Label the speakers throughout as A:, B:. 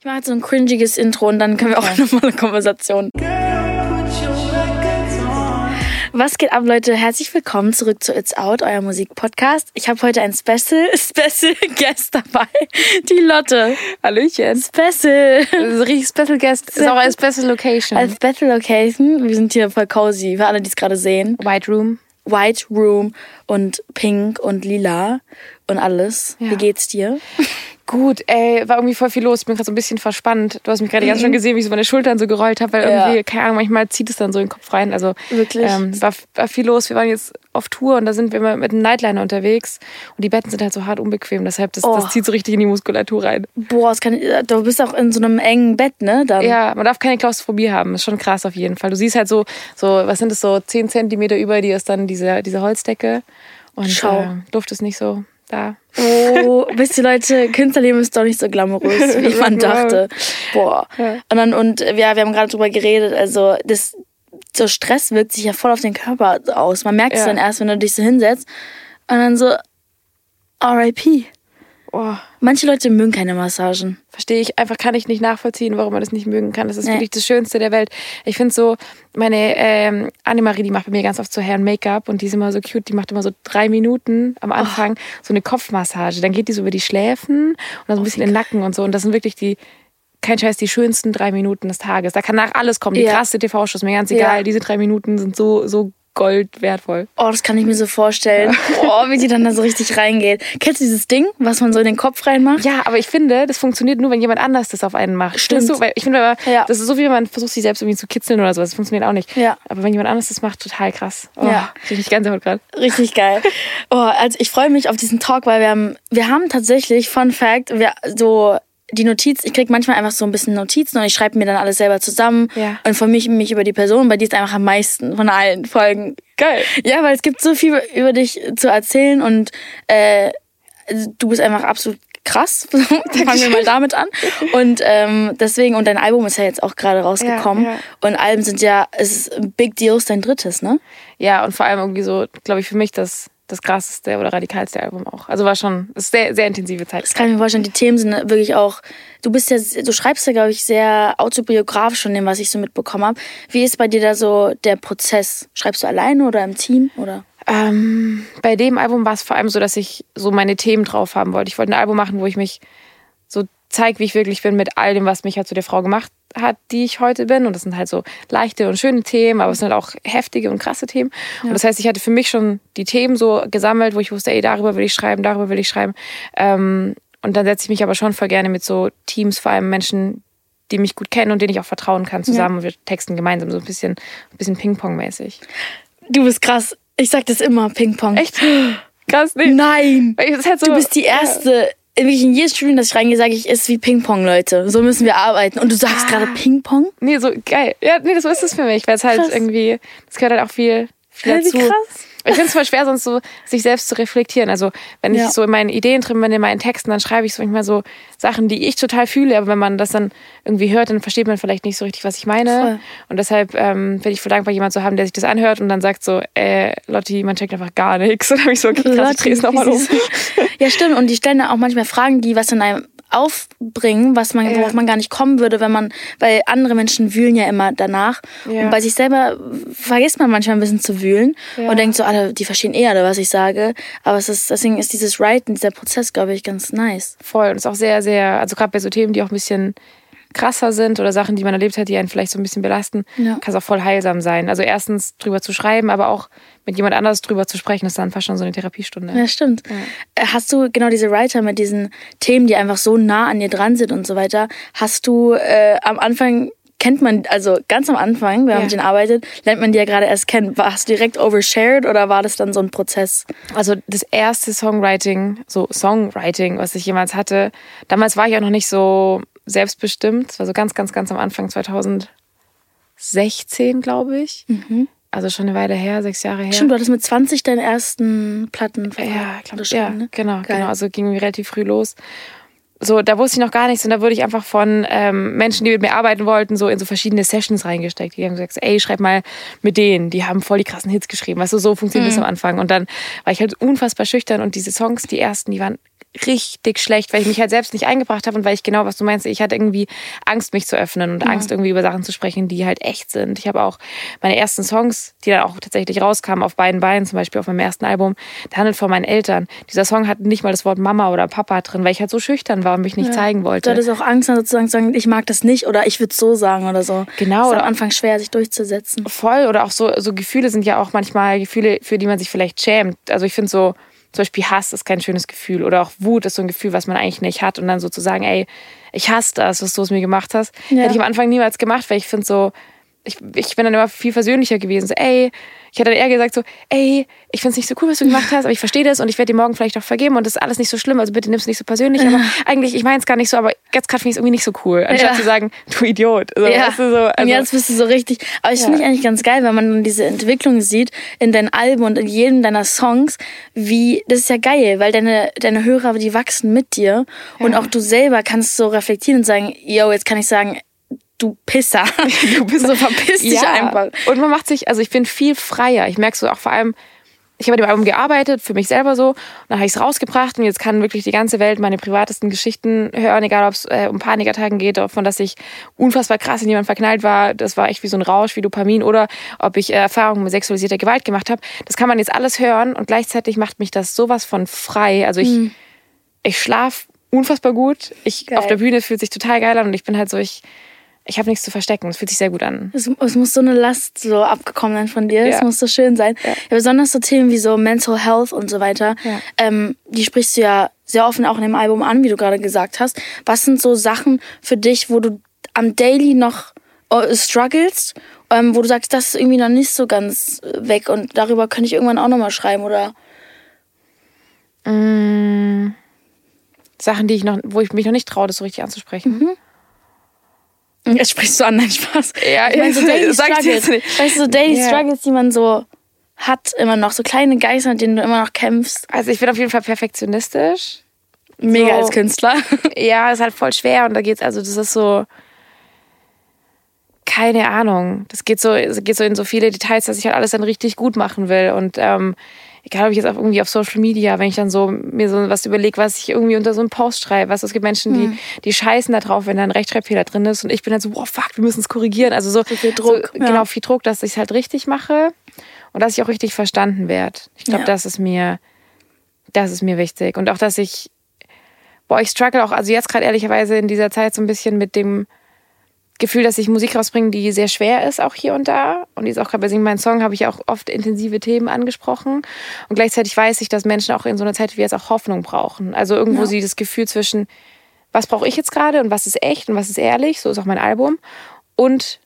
A: Ich mache jetzt so ein cringiges Intro und dann können wir auch okay. nochmal eine Konversation. Was geht ab, Leute? Herzlich willkommen zurück zu It's Out, euer Musikpodcast. Ich habe heute ein Special, Special Guest dabei, die Lotte.
B: Hallöchen.
A: Special.
B: Richtig Special Guest. Ist auch eine Special Location.
A: Als Special Location. Wir sind hier voll cozy, für alle, die es gerade sehen.
B: White Room.
A: White Room und Pink und Lila und alles. Ja. Wie geht's dir?
B: Gut, ey, war irgendwie voll viel los. Ich bin gerade so ein bisschen verspannt. Du hast mich gerade mhm. ganz schön gesehen, wie ich so meine Schultern so gerollt habe, weil irgendwie, ja. keine Ahnung, manchmal zieht es dann so in den Kopf rein. Also
A: wirklich
B: ähm, war, war viel los. Wir waren jetzt auf Tour und da sind wir mit einem Nightliner unterwegs und die Betten sind halt so hart unbequem. Deshalb, das, oh. das zieht so richtig in die Muskulatur rein.
A: Boah, das kann, du bist auch in so einem engen Bett, ne?
B: Dann. Ja, man darf keine Klaustrophobie haben. Ist schon krass auf jeden Fall. Du siehst halt so, so was sind das so, 10 Zentimeter über dir ist dann diese, diese Holzdecke. Und
A: Schau. Äh,
B: Luft ist nicht so da.
A: Oh, wisst ihr Leute, Künstlerleben ist doch nicht so glamourös, wie man dachte. Boah. Ja. Und dann, und ja, wir haben gerade drüber geredet, also das, so Stress wirkt sich ja voll auf den Körper aus. Man merkt es dann erst, wenn du dich so hinsetzt und dann so RIP. Oh. Manche Leute mögen keine Massagen.
B: Verstehe ich. Einfach kann ich nicht nachvollziehen, warum man das nicht mögen kann. Das ist nee. wirklich das Schönste der Welt. Ich finde so, meine ähm, Annemarie, die macht bei mir ganz oft so Hair und Make-up und die ist immer so cute. Die macht immer so drei Minuten am Anfang oh. so eine Kopfmassage. Dann geht die so über die Schläfen und dann so ein bisschen oh, in den Nacken und so. Und das sind wirklich die, kein Scheiß, die schönsten drei Minuten des Tages. Da kann nach alles kommen. Die ja. krasse TV-Shows, mir ganz egal. Ja. Diese drei Minuten sind so, so Gold wertvoll.
A: Oh, das kann ich mir so vorstellen. Oh, wie die dann da so richtig reingeht. Kennst du dieses Ding, was man so in den Kopf reinmacht?
B: Ja, aber ich finde, das funktioniert nur, wenn jemand anders das auf einen macht.
A: Stimmt.
B: Du? Weil ich finde, ja. das ist so, wie man versucht, sich selbst irgendwie zu kitzeln oder sowas. Das funktioniert auch nicht.
A: Ja.
B: Aber wenn jemand anders das macht, total krass.
A: Oh, ja.
B: Ich ganz gerade.
A: Richtig geil. Oh, also ich freue mich auf diesen Talk, weil wir haben, wir haben tatsächlich, Fun Fact, wir so die Notiz, ich krieg manchmal einfach so ein bisschen Notizen und ich schreibe mir dann alles selber zusammen
B: ja.
A: und informiere mich, mich über die Person. Bei dir ist einfach am meisten von allen Folgen.
B: Geil.
A: Ja, weil es gibt so viel über dich zu erzählen und äh, du bist einfach absolut krass. Fangen wir mal damit an. Und ähm, deswegen, und dein Album ist ja jetzt auch gerade rausgekommen. Ja, ja. Und Alben sind ja, es ist Big Deal, ist dein drittes, ne?
B: Ja, und vor allem irgendwie so, glaube ich, für mich das das krasseste oder radikalste Album auch. Also war schon ist sehr, sehr intensive Zeit.
A: Das kann ich mir vorstellen. Die Themen sind wirklich auch. Du bist ja, du schreibst ja, glaube ich, sehr autobiografisch von dem, was ich so mitbekommen habe. Wie ist bei dir da so der Prozess? Schreibst du alleine oder im Team oder?
B: Ähm, bei dem Album war es vor allem so, dass ich so meine Themen drauf haben wollte. Ich wollte ein Album machen, wo ich mich so zeige, wie ich wirklich bin mit all dem, was mich halt zu der Frau gemacht hat, die ich heute bin. Und das sind halt so leichte und schöne Themen, aber es sind halt auch heftige und krasse Themen. Ja. Und das heißt, ich hatte für mich schon die Themen so gesammelt, wo ich wusste, ey, darüber will ich schreiben, darüber will ich schreiben. Ähm, und dann setze ich mich aber schon voll gerne mit so Teams, vor allem Menschen, die mich gut kennen und denen ich auch vertrauen kann, zusammen. Ja. Und wir texten gemeinsam so ein bisschen, ein bisschen Ping-Pong-mäßig.
A: Du bist krass. Ich sag das immer, Ping-Pong.
B: Echt? Krass, nee.
A: Nein.
B: Halt so,
A: du bist die erste wirklich in jedes Studium, das ich reingehe, sage ich, ist wie Ping-Pong, Leute. So müssen wir arbeiten. Und du sagst ah. gerade Ping-Pong?
B: Nee, so geil. Ja, nee, das ist es für mich, weil es halt krass. irgendwie, das gehört halt auch viel, viel dazu.
A: Krass.
B: Ich finde es voll schwer, sonst so sich selbst zu reflektieren. Also wenn ja. ich so in meinen Ideen drin bin, in meinen Texten, dann schreibe ich so manchmal so Sachen, die ich total fühle. Aber wenn man das dann irgendwie hört, dann versteht man vielleicht nicht so richtig, was ich meine. Voll. Und deshalb ähm, bin ich voll dankbar, jemand zu haben, der sich das anhört und dann sagt so, äh, Lotti, man checkt einfach gar nichts. Und dann habe ich so, okay, krass, ich drehe es nochmal um.
A: Ja, stimmt. Und die stellen da auch manchmal Fragen, die was in einem aufbringen, was man, ja. worauf man gar nicht kommen würde, wenn man, weil andere Menschen wühlen ja immer danach. Ja. Und bei sich selber vergisst man manchmal ein bisschen zu wühlen ja. und denkt so, die verstehen eher, was ich sage. Aber es ist, deswegen ist dieses Writen, dieser Prozess, glaube ich, ganz nice.
B: Voll. Und es ist auch sehr, sehr, also gerade bei so Themen, die auch ein bisschen krasser sind oder Sachen, die man erlebt hat, die einen vielleicht so ein bisschen belasten, ja. kann es auch voll heilsam sein. Also erstens drüber zu schreiben, aber auch mit jemand anders drüber zu sprechen, ist dann fast schon so eine Therapiestunde.
A: Ja, stimmt. Ja. Äh, hast du genau diese Writer mit diesen Themen, die einfach so nah an dir dran sind und so weiter, hast du äh, am Anfang kennt man, also ganz am Anfang, wenn man ja. mit denen arbeitet, lernt man die ja gerade erst kennen. Warst du direkt overshared oder war das dann so ein Prozess?
B: Also das erste Songwriting, so Songwriting, was ich jemals hatte, damals war ich auch noch nicht so selbstbestimmt. Das war so ganz, ganz, ganz am Anfang 2016, glaube ich.
A: Mhm.
B: Also schon eine Weile her, sechs Jahre her.
A: Stimmt, du hattest mit 20 deine ersten Platten
B: Ja, glaub, ja ne? genau, Geil. genau. Also ging relativ früh los. So, da wusste ich noch gar nichts und da wurde ich einfach von ähm, Menschen, die mit mir arbeiten wollten, so in so verschiedene Sessions reingesteckt. Die haben gesagt, ey, schreib mal mit denen, die haben voll die krassen Hits geschrieben. Weißt du, so funktioniert mhm. das am Anfang. Und dann war ich halt unfassbar schüchtern und diese Songs, die ersten, die waren richtig schlecht, weil ich mich halt selbst nicht eingebracht habe und weil ich genau, was du meinst, ich hatte irgendwie Angst, mich zu öffnen und ja. Angst, irgendwie über Sachen zu sprechen, die halt echt sind. Ich habe auch meine ersten Songs, die dann auch tatsächlich rauskamen, auf beiden Beinen, zum Beispiel auf meinem ersten Album, der handelt von meinen Eltern. Dieser Song hat nicht mal das Wort Mama oder Papa drin, weil ich halt so schüchtern war und mich nicht ja. zeigen wollte.
A: Du hattest auch Angst, sozusagen zu sagen, ich mag das nicht oder ich würde es so sagen oder so.
B: Genau.
A: Das
B: ist
A: am Anfang schwer, sich durchzusetzen.
B: Voll. Oder auch so, so Gefühle sind ja auch manchmal Gefühle, für die man sich vielleicht schämt. Also ich finde so, zum Beispiel Hass ist kein schönes Gefühl oder auch Wut ist so ein Gefühl, was man eigentlich nicht hat und dann so zu sagen, ey, ich hasse das, was du es mir gemacht hast, ja. hätte ich am Anfang niemals gemacht, weil ich finde so, ich, ich bin dann immer viel versöhnlicher gewesen. So, ey, ich hätte dann eher gesagt so, ey, ich finde es nicht so cool, was du gemacht hast, aber ich verstehe das und ich werde dir morgen vielleicht auch vergeben und das ist alles nicht so schlimm, also bitte nimm es nicht so persönlich. Aber eigentlich, ich meine es gar nicht so, aber jetzt gerade finde ich es irgendwie nicht so cool. Anstatt ja. zu sagen, du Idiot.
A: Also, ja. Weißt du, so, also, und jetzt bist du so richtig. Aber ich ja. finde ich eigentlich ganz geil, wenn man dann diese Entwicklung sieht in deinen Alben und in jedem deiner Songs, wie, das ist ja geil, weil deine, deine Hörer, die wachsen mit dir ja. und auch du selber kannst so reflektieren und sagen, yo, jetzt kann ich sagen, du Pisser. Du bist so verpiss dich ja. einfach.
B: Und man macht sich, also ich bin viel freier. Ich merke so auch vor allem, ich habe bei dem Album gearbeitet, für mich selber so. Und dann habe ich es rausgebracht und jetzt kann wirklich die ganze Welt meine privatesten Geschichten hören, egal ob es äh, um Panikattacken geht, von dass ich unfassbar krass in jemanden verknallt war. Das war echt wie so ein Rausch, wie Dopamin. Oder ob ich äh, Erfahrungen mit sexualisierter Gewalt gemacht habe. Das kann man jetzt alles hören und gleichzeitig macht mich das sowas von frei. Also ich, mhm. ich schlaf unfassbar gut. Ich geil. auf der Bühne fühlt sich total geil an und ich bin halt so, ich ich habe nichts zu verstecken. Es fühlt sich sehr gut an.
A: Es, es, muss so eine Last so abgekommen sein von dir. Es muss so schön sein. Ja. ja. besonders so Themen wie so Mental Health und so weiter. Ja. Ähm, die sprichst du ja sehr offen auch in dem Album an, wie du gerade gesagt hast. Was sind so Sachen für dich, wo du am Daily noch uh, struggles, ähm, wo du sagst, das ist irgendwie noch nicht so ganz äh, weg und darüber könnte ich irgendwann auch nochmal schreiben oder?
B: Mm, Sachen, die ich noch, wo ich mich noch nicht traue, das so richtig anzusprechen. Mhm.
A: Jetzt sprichst du an, nein Spaß. Ja, ich meine, so Daily Struggles. Weißt du, so Daily ja. Struggles, die man so hat, immer noch. So kleine Geister, mit denen du immer noch kämpfst.
B: Also ich bin auf jeden Fall perfektionistisch.
A: Mega so, als Künstler.
B: Ja, ist halt voll schwer und da geht's, also das ist so, keine Ahnung. Das geht so, das geht so in so viele Details, dass ich halt alles dann richtig gut machen will und ähm, egal ob ich jetzt auch irgendwie auf Social Media, wenn ich dann so mir so was überlege, was ich irgendwie unter so einen Post schreibe, was es gibt Menschen, die mhm. die scheißen da drauf, wenn da ein Rechtschreibfehler drin ist und ich bin dann so, wow, fuck, wir müssen es korrigieren. Also so, so viel Druck, so, ja. genau viel Druck, dass ich es halt richtig mache und dass ich auch richtig verstanden werde. Ich glaube, ja. das ist mir das ist mir wichtig und auch, dass ich boah, ich struggle auch, also jetzt gerade ehrlicherweise in dieser Zeit so ein bisschen mit dem Gefühl, dass ich Musik rausbringe, die sehr schwer ist, auch hier und da. Und jetzt auch gerade bei Sing meinen Song habe ich auch oft intensive Themen angesprochen. Und gleichzeitig weiß ich, dass Menschen auch in so einer Zeit wie jetzt auch Hoffnung brauchen. Also irgendwo ja. sie das Gefühl zwischen, was brauche ich jetzt gerade und was ist echt und was ist ehrlich, so ist auch mein Album. Und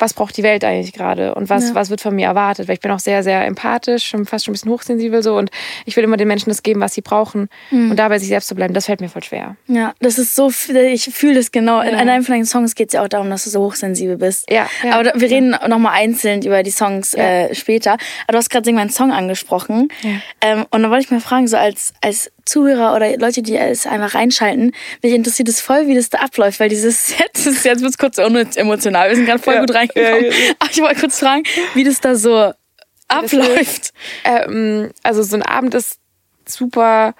B: was braucht die Welt eigentlich gerade und was, ja. was wird von mir erwartet. Weil ich bin auch sehr, sehr empathisch und fast schon ein bisschen hochsensibel so und ich will immer den Menschen das geben, was sie brauchen mhm. und dabei sich selbst zu bleiben, das fällt mir voll schwer.
A: Ja, das ist so, ich fühle das genau. Ja. In einem von deinen Songs geht es ja auch darum, dass du so hochsensibel bist. Ja. ja. Aber wir reden ja. nochmal einzeln über die Songs äh, später. Aber du hast gerade meinen Song angesprochen ähm, und da wollte ich mal fragen, so als, als Zuhörer oder Leute, die es einfach reinschalten, mich interessiert es voll, wie das da abläuft, weil dieses Set, ist, jetzt wird es kurz emotional, wir sind gerade voll ja, gut reingekommen. Ja, ja, Aber ich wollte kurz fragen, wie das da so abläuft.
B: Ähm, also so ein Abend ist super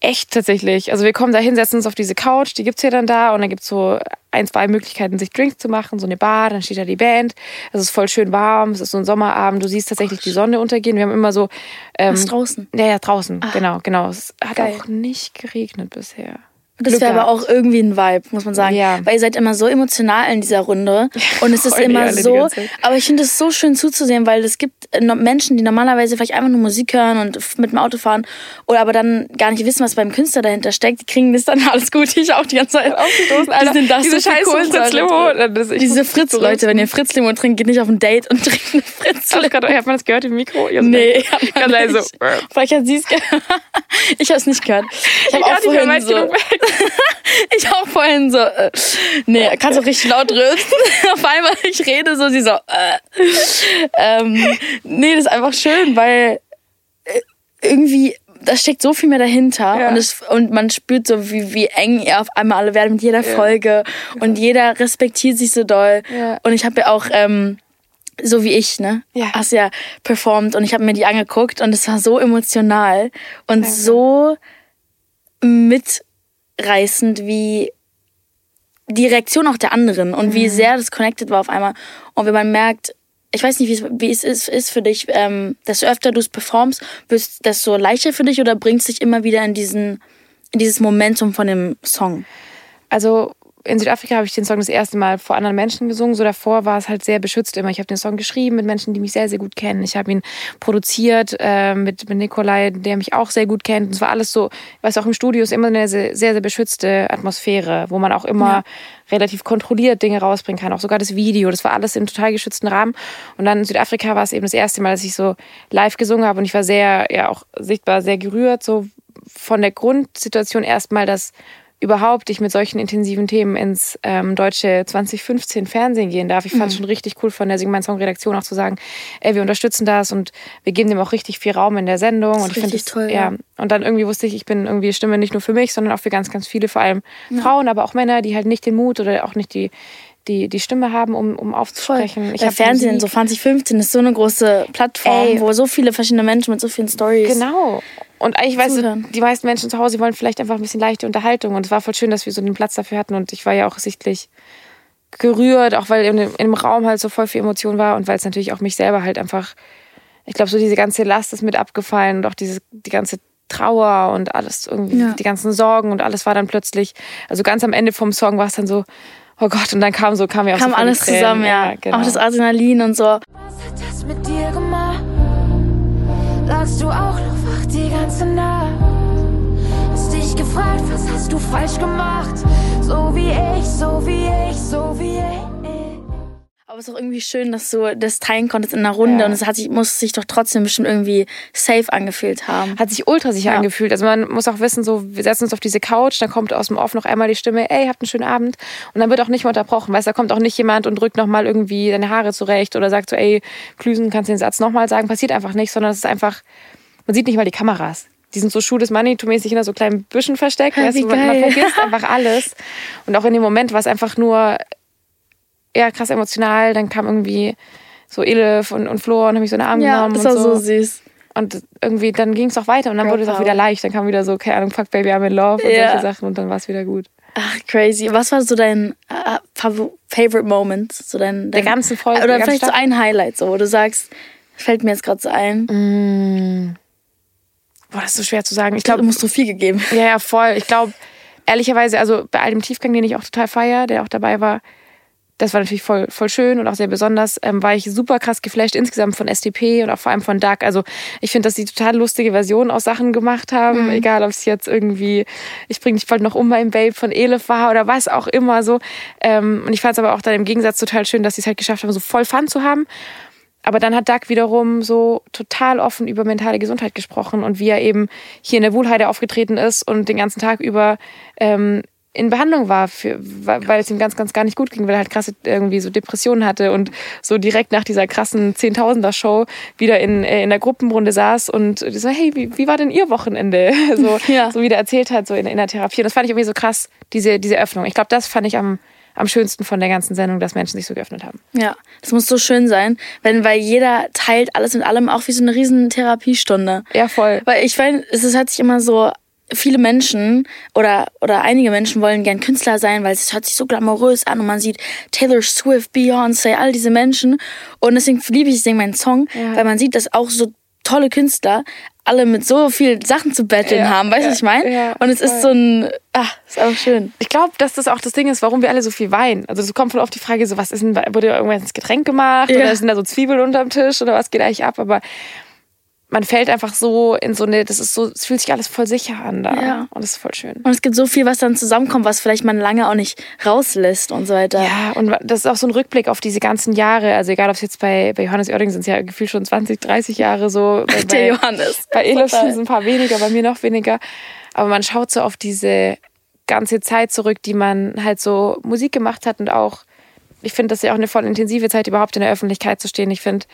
B: echt tatsächlich. Also wir kommen da hin, setzen uns auf diese Couch, die gibt es ja dann da und dann gibt es so ein, zwei Möglichkeiten, sich Drinks zu machen, so eine Bar, dann steht da die Band. Es ist voll schön warm, es ist so ein Sommerabend, du siehst tatsächlich die Sonne untergehen. Wir haben immer so.
A: Ähm, Was draußen?
B: Ja, ja, draußen, Ach, genau, genau. Es hat geil. auch nicht geregnet bisher.
A: Das wäre aber auch irgendwie ein Vibe, muss man sagen. Ja. Weil ihr seid immer so emotional in dieser Runde. Und es ist immer so. Aber ich finde es so schön zuzusehen, weil es gibt äh, Menschen, die normalerweise vielleicht einfach nur Musik hören und mit dem Auto fahren oder aber dann gar nicht wissen, was beim Künstler dahinter steckt. Die kriegen das dann alles gut. Ich auch die ganze Zeit aufgestoßen. Alter, die sind das diese so scheiß Fritz-Limo. Diese Fritz-Leute, wenn ihr Fritz-Limo trinkt, geht nicht auf ein Date und trinkt eine Fritz-Limo.
B: Hat man das gehört im Mikro?
A: Nee, ganz leise. Vielleicht hat sie es gehört. Ich habe es nicht gehört. Ich habe auch vorhin so... ich auch vorhin so, äh, nee, kannst du richtig laut rülpsen. Auf einmal, ich rede so, sie so, äh. Ähm, nee, das ist einfach schön, weil äh, irgendwie, da steckt so viel mehr dahinter ja. und, es, und man spürt so, wie, wie eng ihr auf einmal alle werden mit jeder Folge ja. und jeder respektiert sich so doll. Ja. Und ich habe ja auch, ähm, so wie ich, ne? Ja. Hast ja performt und ich habe mir die angeguckt und es war so emotional und so mitreißend, wie die Reaktion auch der anderen und mhm. wie sehr das connected war auf einmal. Und wenn man merkt, ich weiß nicht, wie es ist, ist für dich, ähm, desto öfter du es performst, bist desto leichter für dich oder bringst dich immer wieder in diesen, in dieses Momentum von dem Song?
B: Also in Südafrika habe ich den Song das erste Mal vor anderen Menschen gesungen. So davor war es halt sehr beschützt immer. Ich habe den Song geschrieben mit Menschen, die mich sehr, sehr gut kennen. Ich habe ihn produziert äh, mit, mit Nikolai, der mich auch sehr gut kennt. Und es war alles so, was auch im Studio ist, immer eine sehr, sehr, sehr beschützte Atmosphäre, wo man auch immer ja. relativ kontrolliert Dinge rausbringen kann. Auch sogar das Video. Das war alles im total geschützten Rahmen. Und dann in Südafrika war es eben das erste Mal, dass ich so live gesungen habe. Und ich war sehr, ja auch sichtbar sehr gerührt, so von der Grundsituation erstmal, dass überhaupt ich mit solchen intensiven Themen ins ähm, deutsche 2015 Fernsehen gehen darf. Ich fand es mhm. schon richtig cool von der Sing Song Redaktion auch zu sagen, ey, wir unterstützen das und wir geben dem auch richtig viel Raum in der Sendung. Das und ich finde es toll. Ja. ja. Und dann irgendwie wusste ich, ich bin irgendwie Stimme nicht nur für mich, sondern auch für ganz, ganz viele, vor allem ja. Frauen, aber auch Männer, die halt nicht den Mut oder auch nicht die die, die Stimme haben, um, um aufzusprechen.
A: Voll. Ich Bei Fernsehen, Musik. so 2015 ist so eine große Plattform, Ey. wo so viele verschiedene Menschen mit so vielen Stories.
B: Genau. Und eigentlich, weißt du, die meisten Menschen zu Hause wollen vielleicht einfach ein bisschen leichte Unterhaltung. Und es war voll schön, dass wir so den Platz dafür hatten. Und ich war ja auch sichtlich gerührt, auch weil in dem Raum halt so voll viel Emotion war und weil es natürlich auch mich selber halt einfach, ich glaube, so diese ganze Last ist mit abgefallen und auch diese, die ganze Trauer und alles irgendwie, ja. die ganzen Sorgen und alles war dann plötzlich, also ganz am Ende vom Song war es dann so, oh Gott, und dann kam so, kam ja auch
A: kam
B: so
A: alles zusammen, ja. ja genau. Auch das Adrenalin und so. Was hat das mit dir gemacht? Lagst du auch noch wach die ganze Nacht? Hast dich gefragt, was hast du falsch gemacht? So wie ich, so wie ich, so wie ich. Aber es ist auch irgendwie schön, dass du das teilen konntest in einer Runde ja. und es hat sich, muss sich doch trotzdem bestimmt irgendwie safe angefühlt haben.
B: Hat sich ultra sicher ja. angefühlt. Also man muss auch wissen, so, wir setzen uns auf diese Couch, dann kommt aus dem Off noch einmal die Stimme, ey, habt einen schönen Abend. Und dann wird auch nicht mehr unterbrochen, weißt da kommt auch nicht jemand und drückt nochmal irgendwie deine Haare zurecht oder sagt so, ey, Klüsen, kannst du den Satz nochmal sagen. Passiert einfach nicht, sondern es ist einfach, man sieht nicht mal die Kameras die sind so Schuh des Money-mäßig in so kleinen Büschen versteckt. Weißt du, man, man vergisst einfach alles. Und auch in dem Moment war es einfach nur ja, krass emotional. Dann kam irgendwie so Elif und, und Flor und habe mich so in den Arm ja, genommen.
A: Das war so. so süß.
B: Und irgendwie, dann ging es auch weiter und dann Girl wurde es auch wieder leicht. Dann kam wieder so, keine Ahnung, fuck baby, I'm in love und ja. solche Sachen und dann war es wieder gut.
A: Ach, crazy. Was war so dein uh, Favorite Moment? So dein, dein,
B: Der ganze Folge.
A: Oder vielleicht so ein Highlight, so, wo du sagst, fällt mir jetzt gerade so ein.
B: Mm. Boah, das ist so schwer zu sagen.
A: Ich glaube, du musst so viel gegeben.
B: Ja, ja, voll. Ich glaube, ehrlicherweise, also bei all dem Tiefgang, den ich auch total feier, der auch dabei war, das war natürlich voll, voll schön und auch sehr besonders, ähm, war ich super krass geflasht insgesamt von STP und auch vor allem von Duck. Also ich finde, dass die total lustige Versionen aus Sachen gemacht haben, mhm. egal ob es jetzt irgendwie, ich bring dich bald noch um beim Babe von Elif war oder was auch immer so. Ähm, und ich fand es aber auch dann im Gegensatz total schön, dass sie es halt geschafft haben, so voll Fun zu haben. Aber dann hat Doug wiederum so total offen über mentale Gesundheit gesprochen und wie er eben hier in der Wohlheide aufgetreten ist und den ganzen Tag über ähm, in Behandlung war, für, weil es ihm ganz, ganz gar nicht gut ging, weil er halt krasse irgendwie so Depressionen hatte und so direkt nach dieser krassen Zehntausender-Show wieder in, äh, in der Gruppenrunde saß und so, hey, wie, wie war denn Ihr Wochenende? So, ja. so wie der erzählt hat, so in, in der Therapie. Und das fand ich irgendwie so krass, diese, diese Öffnung. Ich glaube, das fand ich am, am schönsten von der ganzen Sendung, dass Menschen sich so geöffnet haben.
A: Ja, das muss so schön sein, wenn, weil jeder teilt alles mit allem, auch wie so eine riesen Therapiestunde.
B: Ja, voll.
A: Weil ich meine, es hört sich immer so viele Menschen oder, oder einige Menschen wollen gern Künstler sein, weil es hört sich so glamourös an und man sieht Taylor Swift, Beyoncé, all diese Menschen. Und deswegen liebe ich meinen Song, ja. weil man sieht, dass auch so tolle Künstler alle mit so viel Sachen zu betteln ja, haben, weißt du, ja, was ich meine? Ja, und es voll. ist so ein, ach, ist auch schön.
B: Ich glaube, dass das auch das Ding ist, warum wir alle so viel weinen. Also es kommt voll oft die Frage, so was ist denn, wurde irgendwas ins Getränk gemacht oder sind da so Zwiebeln unterm Tisch oder was geht eigentlich ab? Aber man fällt einfach so in so eine, das ist so, es fühlt sich alles voll sicher an da. Ja. Und das ist voll schön.
A: Und es gibt so viel, was dann zusammenkommt, was vielleicht man lange auch nicht rauslässt und so weiter.
B: Ja, und das ist auch so ein Rückblick auf diese ganzen Jahre. Also egal, ob es jetzt bei, bei Johannes Oerding sind es ja gefühlt schon 20, 30 Jahre so. Bei,
A: Der Johannes.
B: Bei Elif sind es ein paar weniger, bei mir noch weniger. Aber man schaut so auf diese ganze Zeit zurück, die man halt so Musik gemacht hat und auch, ich finde, das ist ja auch eine voll intensive Zeit, überhaupt in der Öffentlichkeit zu stehen. Ich finde,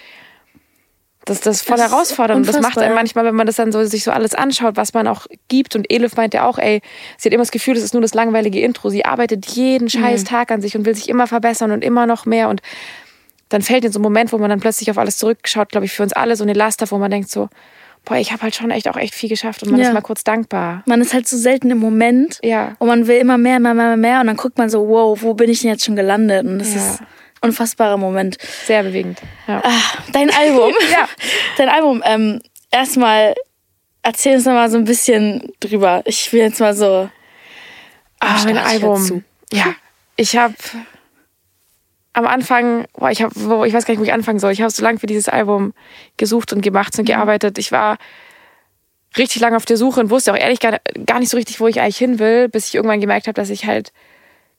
B: das, das ist voll das herausfordernd. das macht einem manchmal, wenn man das dann so, sich so alles anschaut, was man auch gibt. Und Elif meint ja auch, ey, sie hat immer das Gefühl, das ist nur das langweilige Intro. Sie arbeitet jeden scheiß mhm. Tag an sich und will sich immer verbessern und immer noch mehr. Und dann fällt in so ein Moment, wo man dann plötzlich auf alles zurückschaut, glaube ich, für uns alle so eine Last auf, wo man denkt so, boah, ich habe halt schon echt auch echt viel geschafft und man
A: Ja.
B: ist mal kurz dankbar.
A: Man ist halt so selten im Moment.
B: Ja.
A: Und man will immer mehr, mehr, mehr, mehr. Und dann guckt man so, wow, wo bin ich denn jetzt schon gelandet? Und das
B: Ja.
A: ist unfassbarer Moment.
B: Sehr bewegend. Ja.
A: Ah, dein Album.
B: Ja.
A: Dein Album. Ähm, erstmal erzähl uns noch mal so ein bisschen drüber. Ich will jetzt mal so.
B: Ah, mein Album. Ja, ich habe am Anfang, boah, ich habe, ich weiß gar nicht, wo ich anfangen soll. Ich habe so lange für dieses Album gesucht und gemacht
A: Mhm.
B: und gearbeitet. Ich war richtig lange auf der Suche und wusste auch ehrlich gar, gar nicht so richtig, wo ich eigentlich hin will, bis ich irgendwann gemerkt habe, dass ich halt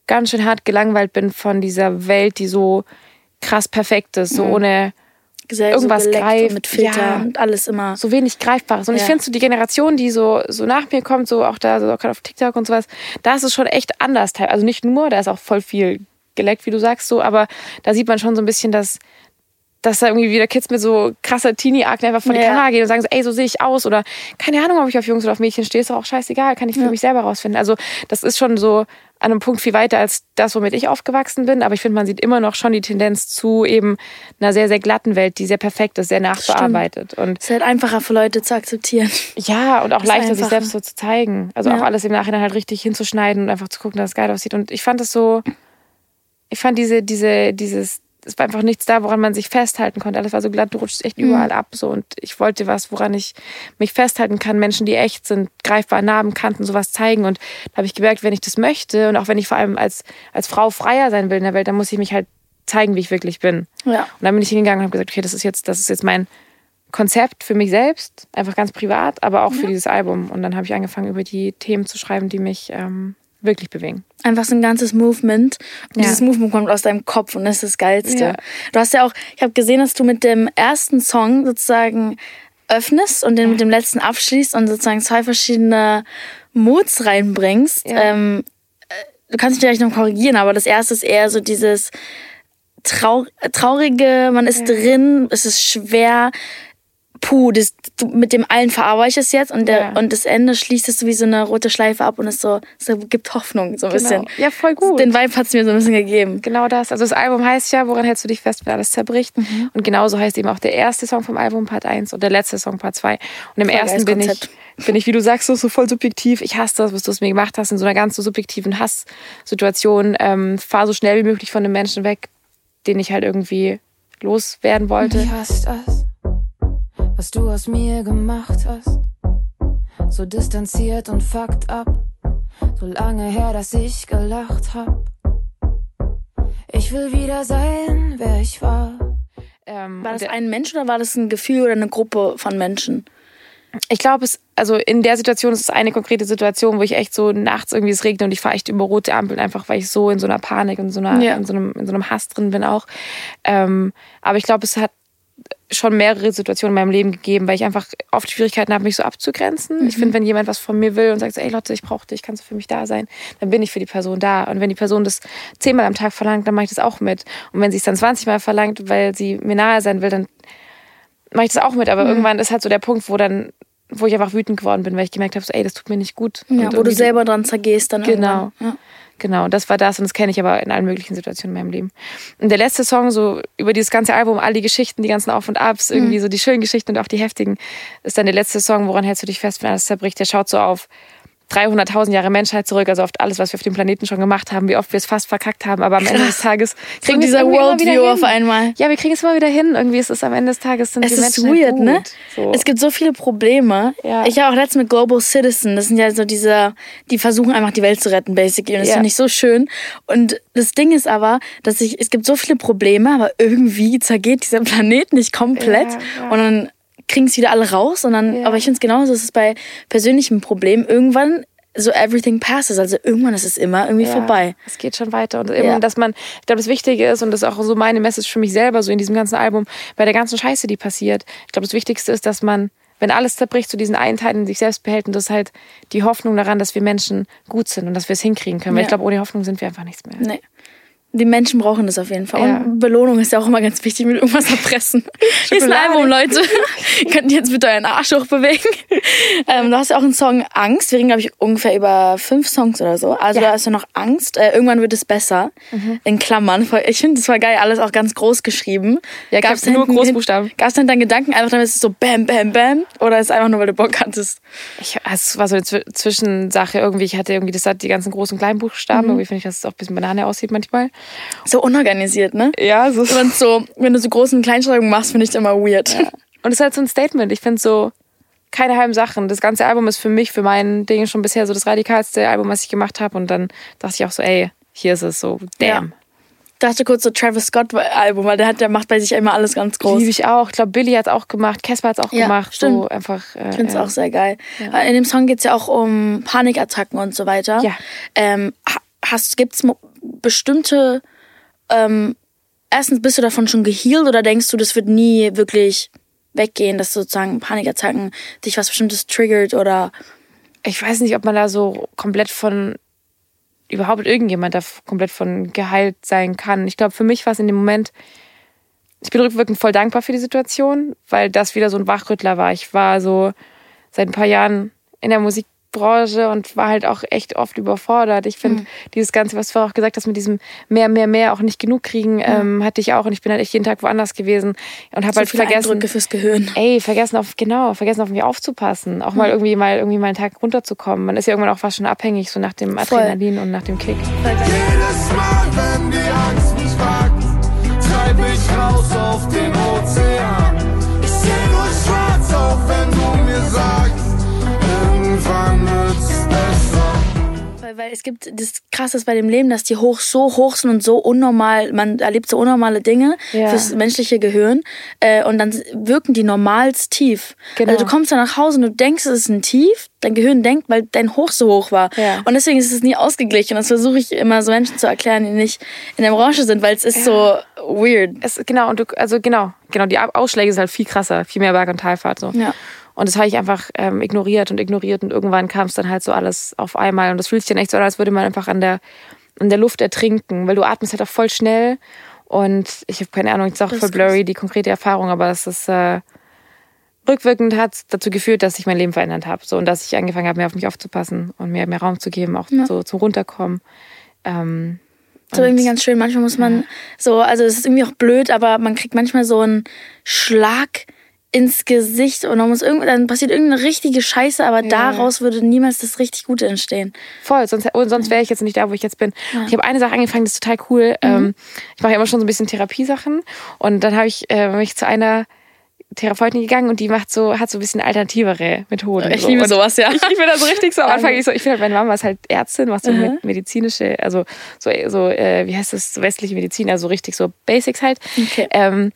B: ganz schön hart gelangweilt bin von dieser Welt, die so krass perfekt ist, so ohne
A: Sehr
B: Irgendwas
A: so
B: greift,
A: und mit Filter
B: ja.
A: und alles immer.
B: so wenig Greifbares. Und ich
A: Ja.
B: finde so die Generation, die so, so nach mir kommt, so auch da, so gerade auf TikTok und sowas, da ist es schon echt anders. teil- Also nicht nur, da ist auch voll viel geleckt, wie du sagst, so, aber da sieht man schon so ein bisschen, dass, dass da irgendwie wieder Kids mit so krasser Teenie-Akne einfach vor die
A: Ja.
B: Kamera gehen und sagen so, ey, so sehe ich aus oder keine Ahnung, ob ich auf Jungs oder auf Mädchen stehe, ist doch auch scheißegal, kann ich für mich selber rausfinden. Also das ist schon so an einem Punkt viel weiter als das, womit ich aufgewachsen bin, aber ich finde, man sieht immer noch schon die Tendenz zu eben einer sehr, sehr glatten Welt, die sehr perfekt ist, sehr nachbearbeitet und
A: Es ist halt einfacher für Leute zu akzeptieren.
B: ja, und auch
A: ist
B: leichter, sich selbst so zu zeigen. Also
A: Ja.
B: auch alles im Nachhinein halt richtig hinzuschneiden und einfach zu gucken, dass es geil aussieht. Und ich fand es so, ich fand diese, diese, dieses, es war einfach nichts da, woran man sich festhalten konnte. Alles war so glatt, du rutschst echt
A: Mhm.
B: überall ab. So. Und ich wollte was, woran ich mich festhalten kann. Menschen, die echt sind, greifbar Narben, Kanten, sowas zeigen. Und da habe ich gemerkt, wenn ich das möchte und auch wenn ich vor allem als, als Frau freier sein will in der Welt, dann muss ich mich halt zeigen, wie ich wirklich bin.
A: Ja.
B: Und dann bin ich hingegangen und habe gesagt, okay, das ist jetzt, das ist jetzt mein Konzept für mich selbst, einfach ganz privat, aber auch für dieses Album. Und dann habe ich angefangen, über die Themen zu schreiben, die mich ähm, wirklich bewegen.
A: Einfach so ein ganzes Movement. Und
B: Ja.
A: dieses Movement kommt aus deinem Kopf und das ist das Geilste.
B: Ja.
A: Du hast ja auch, ich habe gesehen, dass du mit dem ersten Song sozusagen öffnest und den mit dem letzten abschließt und sozusagen zwei verschiedene Moods reinbringst.
B: Ja.
A: Ähm, äh, du kannst mich vielleicht noch korrigieren, aber das erste ist eher so dieses Trau traurige, man ist drin, es ist schwer. Puh, das, du, mit dem allen verarbeite ich es jetzt und, der,
B: Ja.
A: und das Ende schließt es so wie so eine rote Schleife ab und es so, es gibt Hoffnung so ein bisschen.
B: Ja, voll gut.
A: Den Vibe hat es mir so ein bisschen gegeben.
B: Genau das. Also das Album heißt ja, woran hältst du dich fest, wenn alles zerbricht?
A: Mhm.
B: Und genauso heißt eben auch der erste Song vom Album Part 1 und der letzte Song Part 2. Und im
A: Voll
B: ersten bin ich, bin ich, wie du sagst, so, so voll subjektiv. Ich hasse das, was du es mir gemacht hast, in so einer ganz so subjektiven Hasssituation. Ähm, fahr so schnell wie möglich von dem Menschen weg, den ich halt irgendwie loswerden wollte.
C: Ich hasse das, was du aus mir gemacht hast. So distanziert und fucked up. So lange her, dass ich gelacht hab. Ich will wieder sein, wer ich war.
B: Ähm,
A: War das ein Mensch oder war das ein Gefühl oder eine Gruppe von Menschen?
B: Ich glaube, es, also in der Situation ist es eine konkrete Situation, wo ich echt so nachts irgendwie es regnet und ich fahre echt über rote Ampeln, einfach weil ich so in so einer Panik und so einer,
A: Ja.
B: in, so einem, in so einem Hass drin bin auch. Ähm, aber ich glaube, es hat schon mehrere Situationen in meinem Leben gegeben, weil ich einfach oft Schwierigkeiten habe, mich so abzugrenzen. Ich finde, wenn jemand was von mir will und sagt so, ey Lotte, ich brauche dich, kannst du für mich da sein, dann bin ich für die Person da. Und wenn die Person das zehnmal am Tag verlangt, dann mache ich das auch mit. Und wenn sie es dann 20 Mal verlangt, weil sie mir nahe sein will, dann mache ich das auch mit. Aber irgendwann ist halt so der Punkt, wo dann, wo ich einfach wütend geworden bin, weil ich gemerkt habe, so, ey, das tut mir nicht gut.
A: Ja, wo du selber dran zergehst dann
B: Genau.
A: Ja.
B: Genau, das war das und das kenne ich aber in allen möglichen Situationen in meinem Leben. Und der letzte Song, so über dieses ganze Album, all die Geschichten, die ganzen Auf und Abs,
A: Mhm.
B: irgendwie so die schönen Geschichten und auch die heftigen, ist dann der letzte Song, woran hältst du dich fest, wenn alles zerbricht? Der schaut so auf 300.000 Jahre Menschheit zurück, also auf alles, was wir auf dem Planeten schon gemacht haben, wie oft wir es fast verkackt haben, aber am Ende des Tages
A: So
B: kriegen wir es
A: dieser Worldview auf einmal.
B: Ja, wir kriegen es immer wieder hin. Irgendwie ist es am Ende des Tages sind
A: Es
B: wir
A: ist
B: Menschen
A: weird,
B: gut.
A: ne?
B: So.
A: Es gibt so viele Probleme.
B: Ja.
A: Ich habe auch letztens mit Global Citizen, das sind ja so diese, die versuchen einfach die Welt zu retten, basically. Und das
B: Ja.
A: finde ich so schön. Und das Ding ist aber, dass ich, es gibt so viele Probleme, aber irgendwie zergeht dieser Planet nicht komplett.
B: Ja, ja.
A: Und dann kriegen es wieder alle raus. Und dann,
B: Ja.
A: aber ich finde es genauso, es ist bei persönlichen Problemen irgendwann so everything passes. Also irgendwann ist es immer irgendwie
B: Ja,
A: vorbei.
B: Es geht schon weiter. Und eben,
A: Ja.
B: dass man, ich glaube, das Wichtige ist, und das ist auch so meine Message für mich selber, so in diesem ganzen Album, bei der ganzen Scheiße, die passiert. Ich glaube, das Wichtigste ist, dass man, wenn alles zerbricht, so diesen einen Teil in sich selbst behält. Und das ist halt die Hoffnung daran, dass wir Menschen gut sind und dass wir es hinkriegen können. Weil
A: Ja.
B: ich glaube, ohne Hoffnung sind wir einfach nichts mehr.
A: Nee. Die Menschen brauchen das auf jeden Fall.
B: Ja.
A: Und Belohnung ist ja auch immer ganz wichtig mit irgendwas erpressen. Hier ist ein. Album, Leute. Könnt ihr jetzt bitte euren Arsch hochbewegen? ähm, du hast ja auch einen Song Angst. Wir reden, glaube ich, ungefähr über fünf Songs oder so. Also
B: Ja.
A: da hast du noch Angst. Äh, irgendwann wird es besser. In Klammern. Ich finde, das war geil. Alles auch ganz groß geschrieben.
B: Ja, ich hab nur Großbuchstaben.
A: Gab es dann deinen Gedanken einfach, damit es so bam, bam, bam? Oder ist es einfach nur, weil du Bock hattest?
B: Ich, es war so eine Zw- Zwischensache irgendwie. Ich hatte irgendwie, das hat die ganzen großen und kleinen Buchstaben. Irgendwie finde ich, dass es auch ein bisschen Banane aussieht manchmal.
A: So unorganisiert, ne?
B: Ja, so.
A: Wenn, so, wenn du so großen Kleinschreibungen machst, finde ich das immer weird.
B: Und es ist halt so ein Statement. Ich finde so, keine halben Sachen. Das ganze Album ist für mich, für mein Ding schon bisher so das radikalste Album, was ich gemacht habe. Und dann dachte ich auch so, ey, hier ist es so, damn.
A: Ich dachte kurz so Travis Scott Album, weil der hat, der macht bei sich immer alles ganz groß.
B: Liebe ich auch. Ich glaube, Billy hat es auch gemacht, Casper hat es auch
A: Ja,
B: gemacht. So
A: stimmt.
B: einfach. Äh,
A: Ich finde es
B: ja.
A: auch sehr geil. In dem Song geht es ja auch um Panikattacken und so weiter.
B: Ja.
A: Ähm, ha- hast, gibt's bestimmte, ähm, erstens bist du davon schon gehealt oder denkst du, das wird nie wirklich weggehen, dass sozusagen Panikattacken dich was Bestimmtes triggert oder
B: ich weiß nicht, ob man da so komplett von überhaupt irgendjemand da komplett von geheilt sein kann. Ich glaube, für mich war es in dem Moment, ich bin rückwirkend voll dankbar für die Situation, weil das wieder so ein Wachrüttler war. Ich war so seit ein paar Jahren in der Musikbranche und war halt auch echt oft überfordert. Ich finde dieses Ganze, was du vorher auch gesagt hast, mit diesem mehr, mehr, mehr auch nicht genug kriegen, ähm, hatte ich auch und ich bin halt echt jeden Tag woanders gewesen und habe
A: so
B: halt
A: viele
B: vergessen,
A: Eindrücke fürs Gehirn.
B: ey, vergessen auf, genau, vergessen auf mich aufzupassen. Auch mal irgendwie mal irgendwie mal einen Tag runterzukommen. Man ist ja irgendwann auch fast schon abhängig, so nach dem
A: Voll.
B: Adrenalin und nach dem Kick.
D: Jedes Mal, wenn die Angst mich packt, treib ich raus auf den Ozean. Ich seh nur schwarz, auch wenn du mir sagst,
A: Weil, es gibt das Krasse bei dem Leben, dass die hoch so hoch sind und so unnormal, man erlebt so unnormale Dinge
B: Ja.
A: fürs menschliche Gehirn äh, und dann wirken die normals tief.
B: Genau.
A: Also du kommst dann nach Hause und du denkst, es ist ein Tief, dein Gehirn denkt, weil dein Hoch so hoch war.
B: Ja.
A: Und deswegen ist es nie ausgeglichen. Und das versuche ich immer so Menschen zu erklären, die nicht in der Branche sind, weil es ist so weird.
B: Es, genau, und du, also genau, genau, die Ausschläge sind halt viel krasser, viel mehr Berg- und Talfahrt. So.
A: Ja.
B: Und das habe ich einfach ähm, ignoriert und ignoriert und irgendwann kam es dann halt so alles auf einmal. Und das fühlt sich dann echt so an, als würde man einfach an der, an der Luft ertrinken, weil du atmest halt auch voll schnell. Und ich habe keine Ahnung, ist auch voll blurry, die konkrete Erfahrung, aber es ist äh, rückwirkend hat dazu geführt, dass ich mein Leben verändert habe. So, und dass ich angefangen habe, mehr auf mich aufzupassen und mir mehr Raum zu geben, auch so zum Runterkommen. Ähm,
A: So irgendwie ganz schön. Manchmal muss man so, also es ist irgendwie auch blöd, aber man kriegt manchmal so einen Schlag ins Gesicht und dann muss irgend, dann passiert irgendeine richtige Scheiße, aber daraus würde niemals das richtig Gute entstehen.
B: Voll, sonst, sonst wäre ich jetzt nicht da, wo ich jetzt bin. Ich habe eine Sache angefangen, das ist total cool. Ähm, ich mache ja immer schon so ein bisschen Therapiesachen und dann habe ich äh, mich zu einer Therapeutin gegangen und die macht so, hat so ein bisschen alternativere Methoden.
A: Ich
B: so.
A: liebe
B: und
A: sowas, ja.
B: Ich, ich bin da so richtig so am Anfang, ich so, ich bin halt, meine Mama ist halt Ärztin, macht so med- medizinische, also so, so äh, wie heißt das, westliche Medizin, also richtig so Basics halt.
A: Okay.
B: Ähm,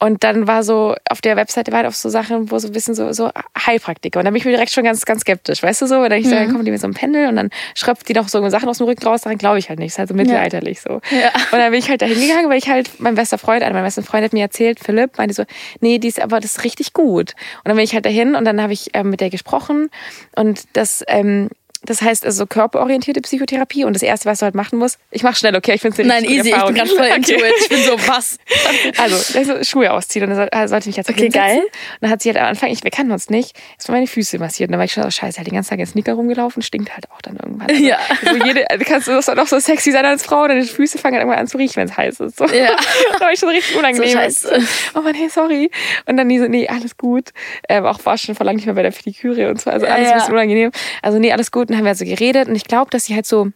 B: und dann war so, auf der Webseite war halt auch so Sachen, wo so ein bisschen so, so Heilpraktiker. Und dann bin ich mir direkt schon ganz, ganz skeptisch, weißt du so? Und dann, ich so,
A: Mhm.
B: dann kommen die mit so einem Pendel und dann schröpft die noch so Sachen aus dem Rücken raus, daran glaube ich halt nicht. ist halt so mittelalterlich so.
A: Ja.
B: Und dann bin ich halt da hingegangen, weil ich halt, mein bester Freund, einer meiner besten Freunde hat mir erzählt, Philipp, meinte so, nee, die ist aber, das ist richtig gut. Und dann bin ich halt dahin und dann habe ich ähm, mit der gesprochen und das, ähm, das heißt also körperorientierte Psychotherapie und das erste, was du halt machen musst, ich mach schnell, okay, ich finde es
A: Nein, easy, ich bin gerade voll into it. Ich bin so, was?
B: also, also Schuhe ausziehen und dann soll- sollte ich mich jetzt
A: Okay,
B: hinsetzen.
A: geil.
B: Und dann hat sie halt am Anfang, ich, wir kannten uns nicht, erstmal meine Füße massiert. Und dann war ich schon so, scheiße, halt den ganzen Tag in Sneaker rumgelaufen, stinkt halt auch dann irgendwann. Also,
A: Ja.
B: So jede, also kannst du das dann auch so sexy sein als Frau, deine Füße fangen halt irgendwann an zu riechen, wenn es heiß ist. So.
A: Ja.
B: da war ich schon richtig unangenehm.
A: So scheiße.
B: Oh Mann, hey, sorry. Und dann die so, nee, alles gut. Ähm, auch war schon vor lang nicht mehr bei der Pediküre und so, also alles
A: Ja.
B: ein bisschen unangenehm. Also nee, alles gut. Dann haben wir also geredet und ich glaube, dass sie halt so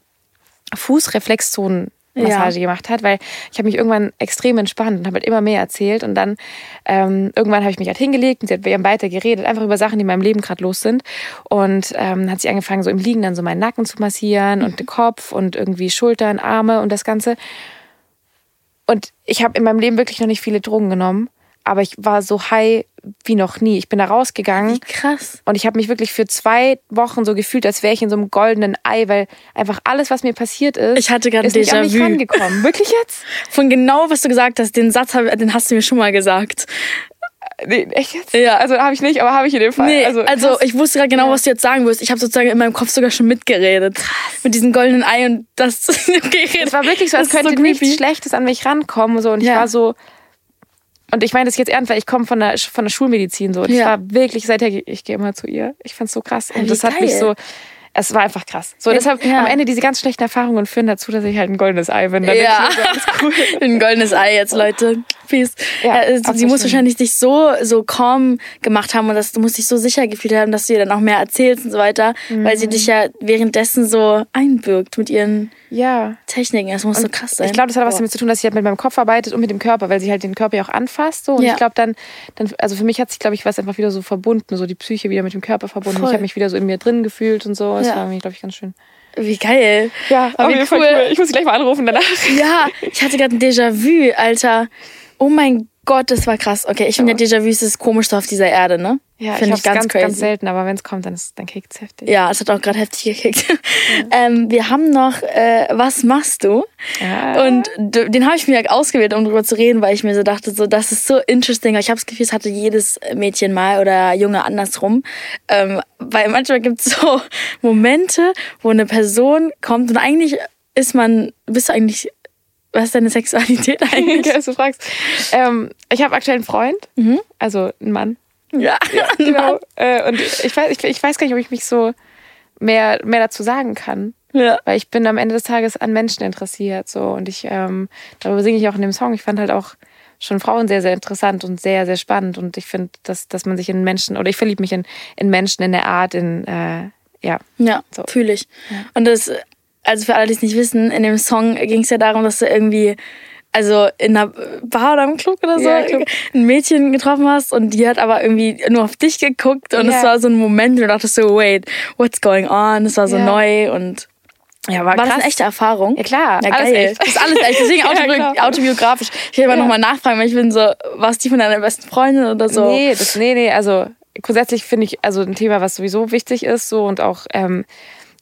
B: Fußreflexzonen Massage gemacht hat, weil ich habe mich irgendwann extrem entspannt und habe halt immer mehr erzählt und dann ähm, irgendwann habe ich mich halt hingelegt und sie hat, wir haben weiter geredet, einfach über Sachen, die in meinem Leben gerade los sind und ähm, hat sie angefangen so im Liegen dann so meinen Nacken zu massieren und den Kopf und irgendwie Schultern, Arme und das Ganze. Und ich habe in meinem Leben wirklich noch nicht viele Drogen genommen, aber ich war so high wie noch nie. Ich bin da rausgegangen
A: Krass.
B: und ich habe mich wirklich für zwei Wochen so gefühlt, als wäre ich in so einem goldenen Ei, weil einfach alles, was mir passiert ist,
A: Ich hatte gerade
B: ist nicht an mich rangekommen. Wirklich jetzt?
A: Von genau, was du gesagt hast, den Satz, den hast du mir schon mal gesagt.
B: Nee, echt jetzt?
A: Ja.
B: Also habe ich nicht, aber habe ich in dem Fall.
A: Nee, also,
B: krass.
A: ich wusste gerade genau, was du jetzt sagen wirst. Ich habe sozusagen in meinem Kopf sogar schon mitgeredet. Mit diesem goldenen Ei und das geredet.
B: Es war wirklich so, als könnte
A: so
B: nichts. Schlechtes an mich rankommen. So. Und ich
A: Ja.
B: war so. Und ich meine das jetzt ernst, weil ich komme von der, von der Schulmedizin so. Und ich
A: Ja.
B: war wirklich, seither, ich gehe immer zu ihr. Ich fand's so krass. Und
A: wie
B: das hat mich so. Es war einfach krass. So, deshalb
A: ja.
B: am Ende diese ganz schlechten Erfahrungen führen dazu, dass ich halt ein goldenes Ei bin. Dann
A: Ja.
B: cool.
A: Ein goldenes Ei jetzt, Leute. Peace.
B: Ja,
A: Ja, äh, sie muss wahrscheinlich dich so, so calm gemacht haben und das, du musst dich so sicher gefühlt haben, dass du ihr dann auch mehr erzählst und so weiter, weil
B: Mhm.
A: sie dich ja währenddessen so einbürgt mit ihren
B: Ja.
A: Techniken. Das muss so krass sein.
B: Ich glaube, das hat was damit zu tun, dass sie halt mit meinem Kopf arbeitet und mit dem Körper, weil sie halt den Körper ja auch anfasst. So. Und ich glaube dann, dann, also für mich hat sich, glaube ich, was einfach wieder so verbunden, so die Psyche wieder mit dem Körper verbunden.
A: Voll.
B: Ich habe mich wieder so in mir drin gefühlt und so. Das
A: Ja.
B: war mir, glaube ich, ganz schön.
A: Wie geil.
B: Ja,
A: aber wie cool.
B: Ich muss gleich mal anrufen danach.
A: Ja, ich hatte gerade ein Déjà-vu, Alter. Oh mein Gott, das war krass. Okay, ich finde ja Déjà-vus ist das Komischste auf dieser Erde, ne?
B: Ja,
A: finde
B: ich,
A: ich
B: ganz,
A: ganz
B: ganz,
A: crazy.
B: ganz selten, aber wenn es kommt, dann, ist- dann kickt's heftig.
A: Ja, es hat auch gerade heftig gekickt. Ähm, wir haben noch, äh, was machst du?
B: Ja.
A: Und den habe ich mir ausgewählt, um drüber zu reden, weil ich mir so dachte, so das ist so interesting. Ich habe das Gefühl, es hatte jedes Mädchen mal oder Junge andersrum. Ähm, weil manchmal gibt es so Momente, wo eine Person kommt und eigentlich ist man, bist du eigentlich, was ist deine Sexualität eigentlich?
B: Okay, dass du fragst. Ähm, ich habe aktuell einen Freund, also einen Mann.
A: ja,
B: Genau. Äh, und ich weiß, ich, ich weiß gar nicht, ob ich mich so mehr, mehr dazu sagen kann.
A: ja.
B: Weil ich bin am Ende des Tages an Menschen interessiert. So. Und ich, ähm, darüber singe ich auch in dem Song. Ich fand halt auch schon Frauen sehr, sehr interessant und sehr, sehr spannend. Und ich finde, dass, dass man sich in Menschen, oder ich verliebe mich in, in Menschen, in der Art, in, äh, ja.
A: Ja,
B: So.
A: fühle ich. Und das, also für alle, die es nicht wissen, in dem Song ging es ja darum, dass du irgendwie, also in einer Bar oder im Club oder so,
B: Ja, Club.
A: ein Mädchen getroffen hast und die hat aber irgendwie nur auf dich geguckt und es
B: Ja.
A: war so ein Moment, wo du dachtest so, wait, what's going on? Es war so
B: Ja.
A: neu und
B: Ja,
A: war das eine echte Erfahrung?
B: Ja, klar.
A: Ja,
B: alles
A: geil.
B: echt.
A: Das ist alles echt. Deswegen
B: Ja,
A: autobi
B: klar.
A: autobiografisch. Ich will aber
B: Ja.
A: nochmal nachfragen, weil ich bin so, war's die von deiner besten Freundin oder so?
B: Nee, das, nee, nee, also grundsätzlich finde ich, also ein Thema, was sowieso wichtig ist, so und auch, ähm,